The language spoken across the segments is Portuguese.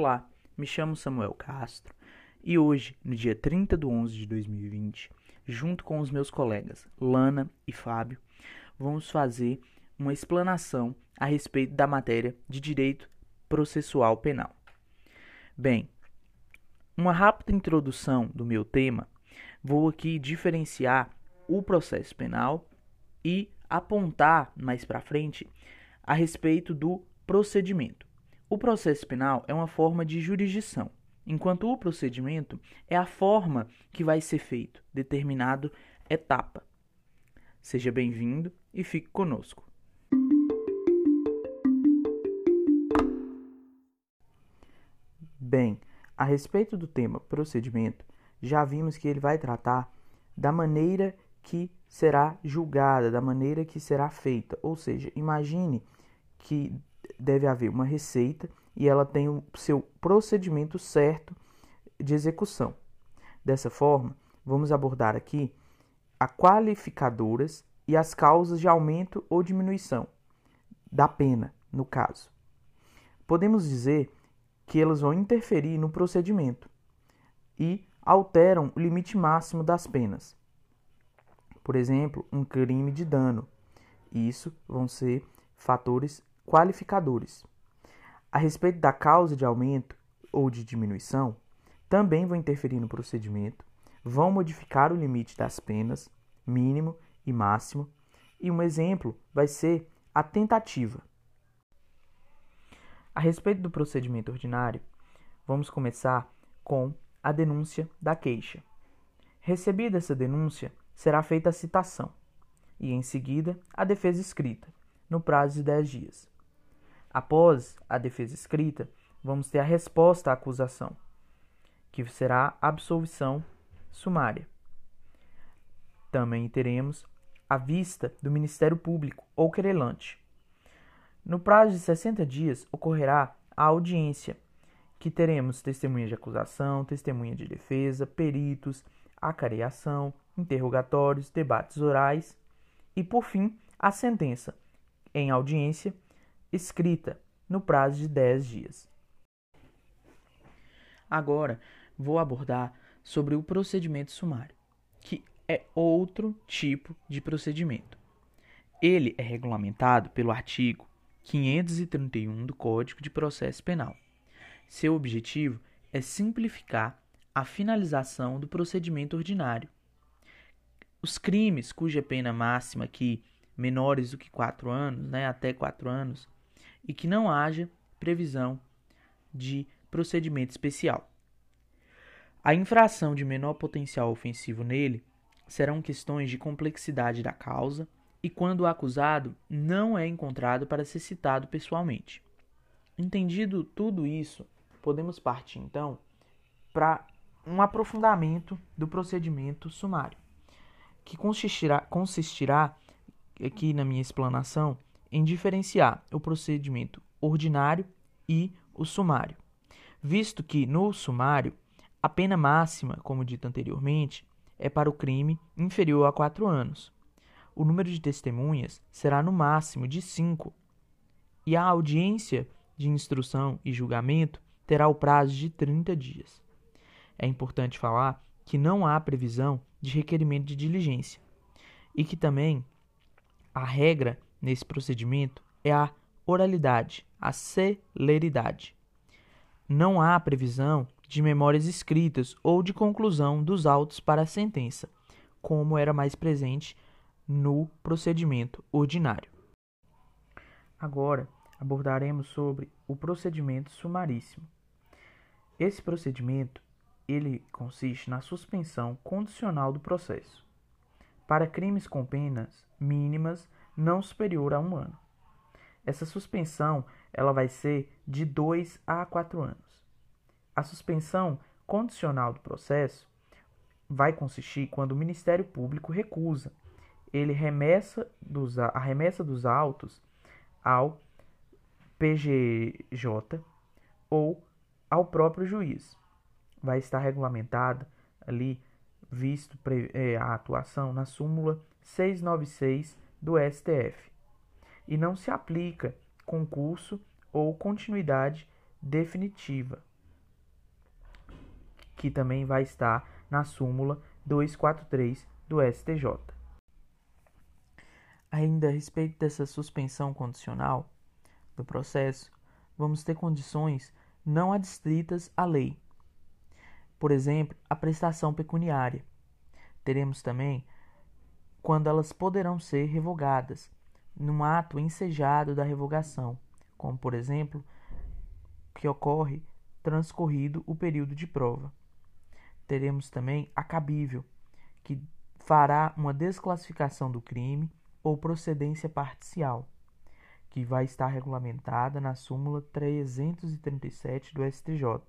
Olá, me chamo Samuel Castro e hoje, no dia 30 de 11 de 2020, junto com os meus colegas Lana e Fábio, vamos fazer uma explanação a respeito da matéria de Direito Processual Penal. Bem, uma rápida introdução do meu tema, vou aqui diferenciar o processo penal e apontar mais para frente a respeito do procedimento. O processo penal é uma forma de jurisdição, enquanto o procedimento é a forma que vai ser feito determinado etapa. Seja bem-vindo e fique conosco. Bem, a respeito do tema procedimento, já vimos que ele vai tratar da maneira que será julgada, da maneira que será feita. Ou seja, imagine que deve haver uma receita e ela tem o seu procedimento certo de execução. Dessa forma, vamos abordar aqui as qualificadoras e as causas de aumento ou diminuição da pena, no caso. Podemos dizer que elas vão interferir no procedimento e alteram o limite máximo das penas. Por exemplo, um crime de dano. Isso vão ser fatores qualificadores. A respeito da causa de aumento ou de diminuição, também vão interferir no procedimento, vão modificar o limite das penas, mínimo e máximo, e um exemplo vai ser a tentativa. A respeito do procedimento ordinário, vamos começar com a denúncia da queixa. Recebida essa denúncia, será feita a citação e, em seguida, a defesa escrita, no prazo de 10 dias. Após a defesa escrita, vamos ter a resposta à acusação, que será absolvição sumária. Também teremos a vista do Ministério Público ou querelante. No prazo de 60 dias ocorrerá a audiência, que teremos testemunha de acusação, testemunha de defesa, peritos, acareação, interrogatórios, debates orais e, por fim, a sentença em audiência escrita no prazo de 10 dias. Agora vou abordar sobre o procedimento sumário, que é outro tipo de procedimento. Ele é regulamentado pelo artigo 531 do Código de Processo Penal. Seu objetivo é simplificar a finalização do procedimento ordinário. Os crimes cuja pena máxima aqui menores do que 4 anos, né, até 4 anos, e que não haja previsão de procedimento especial. A infração de menor potencial ofensivo nele serão questões de complexidade da causa e quando o acusado não é encontrado para ser citado pessoalmente. Entendido tudo isso, podemos partir então para um aprofundamento do procedimento sumário, que consistirá, consistirá aqui na minha explanação em diferenciar o procedimento ordinário e o sumário, visto que no sumário a pena máxima, como dito anteriormente, é para o crime inferior a quatro anos. O número de testemunhas será no máximo de cinco, e a audiência de instrução e julgamento terá o prazo de 30 dias. É importante falar que não há previsão de requerimento de diligência e que também a regra nesse procedimento é a oralidade, a celeridade. Não há previsão de memórias escritas ou de conclusão dos autos para a sentença, como era mais presente no procedimento ordinário. Agora abordaremos sobre o procedimento sumaríssimo. Esse procedimento ele consiste na suspensão condicional do processo para crimes com penas mínimas não superior a um ano. Essa suspensão ela vai ser de 2 a 4 anos. A suspensão condicional do processo vai consistir quando o Ministério Público recusa ele remessa dos, a remessa dos autos ao PGJ ou ao próprio juiz. Vai estar regulamentada ali, visto é, a atuação na súmula 696 do STF e não se aplica concurso ou continuidade definitiva. que também vai estar na súmula 243 do STJ. Ainda a respeito dessa suspensão condicional do processo, vamos ter condições não adstritas à lei. Por exemplo, a prestação pecuniária. Teremos também quando elas poderão ser revogadas, num ato ensejado da revogação, como por exemplo, que ocorre transcorrido o período de prova. Teremos também a cabível, que fará uma desclassificação do crime ou procedência parcial, que vai estar regulamentada na súmula 337 do STJ.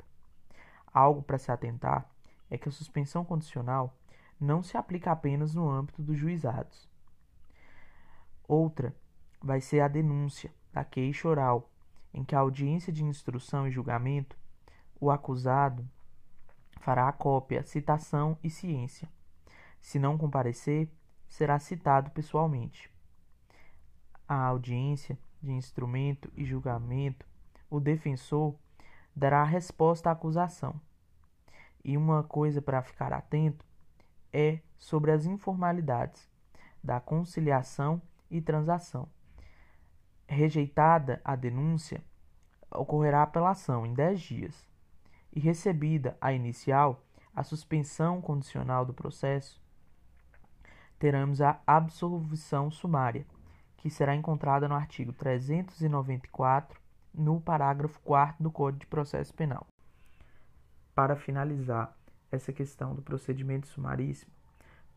Algo para se atentar é que a suspensão condicional não se aplica apenas no âmbito dos juizados. Outra vai ser a denúncia da queixa oral, em que a audiência de instrução e julgamento, o acusado fará a cópia, citação e ciência. Se não comparecer, será citado pessoalmente. A audiência de instrumento e julgamento, o defensor dará a resposta à acusação. E uma coisa para ficar atento é sobre as informalidades da conciliação e transação. Rejeitada a denúncia, ocorrerá apelação em 10 dias e recebida a inicial, a suspensão condicional do processo, teremos a absolvição sumária, que será encontrada no artigo 394, no parágrafo 4 do Código de Processo Penal. Para finalizar essa questão do procedimento sumaríssimo,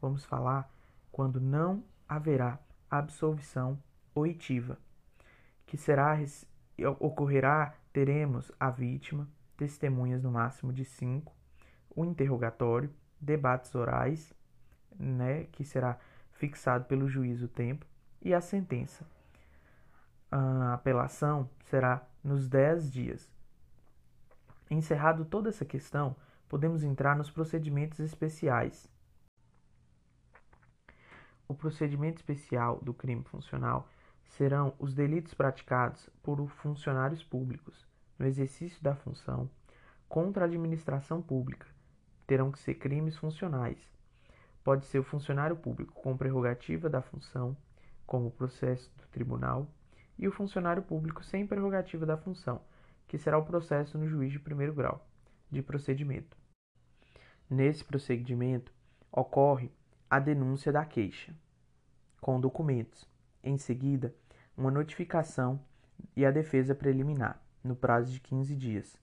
vamos falar quando não haverá absolvição oitiva, que será ocorrerá, teremos a vítima, testemunhas no máximo de cinco, o interrogatório, debates orais, né, que será fixado pelo juiz o tempo, e a sentença. A apelação será nos dez dias. Encerrado toda essa questão, podemos entrar nos procedimentos especiais. O procedimento especial do crime funcional serão os delitos praticados por funcionários públicos no exercício da função contra a administração pública. Terão que ser crimes funcionais. Pode ser o funcionário público com prerrogativa da função, como o processo do tribunal, e o funcionário público sem prerrogativa da função, que será o processo no juiz de primeiro grau de procedimento. Nesse procedimento, ocorre a denúncia da queixa, com documentos. Em seguida, uma notificação e a defesa preliminar, no prazo de 15 dias.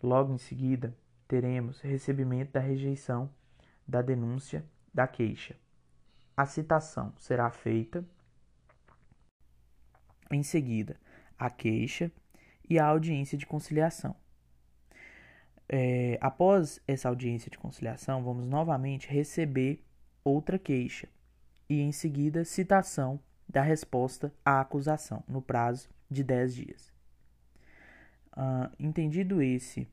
Logo em seguida, teremos recebimento da rejeição da denúncia da queixa. A citação será feita em seguida a queixa e a audiência de conciliação. É, após essa audiência de conciliação, vamos novamente receber outra queixa e, em seguida, citação da resposta à acusação, no prazo de 10 dias. Uh, entendido esse,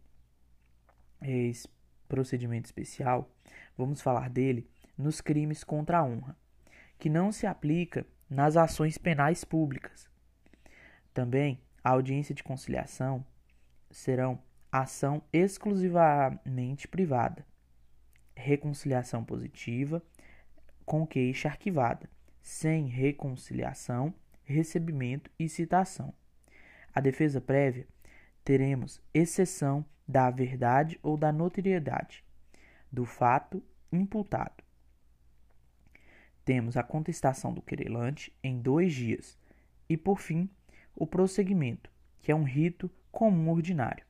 esse procedimento especial, vamos falar dele nos crimes contra a honra, que não se aplica nas ações penais públicas. Também a audiência de conciliação serão ação exclusivamente privada, reconciliação positiva com queixa arquivada, sem reconciliação, recebimento e citação. A defesa prévia teremos exceção da verdade ou da notoriedade do fato imputado. Temos a contestação do querelante em dois dias e, por fim, o prosseguimento, que é um rito comum ordinário.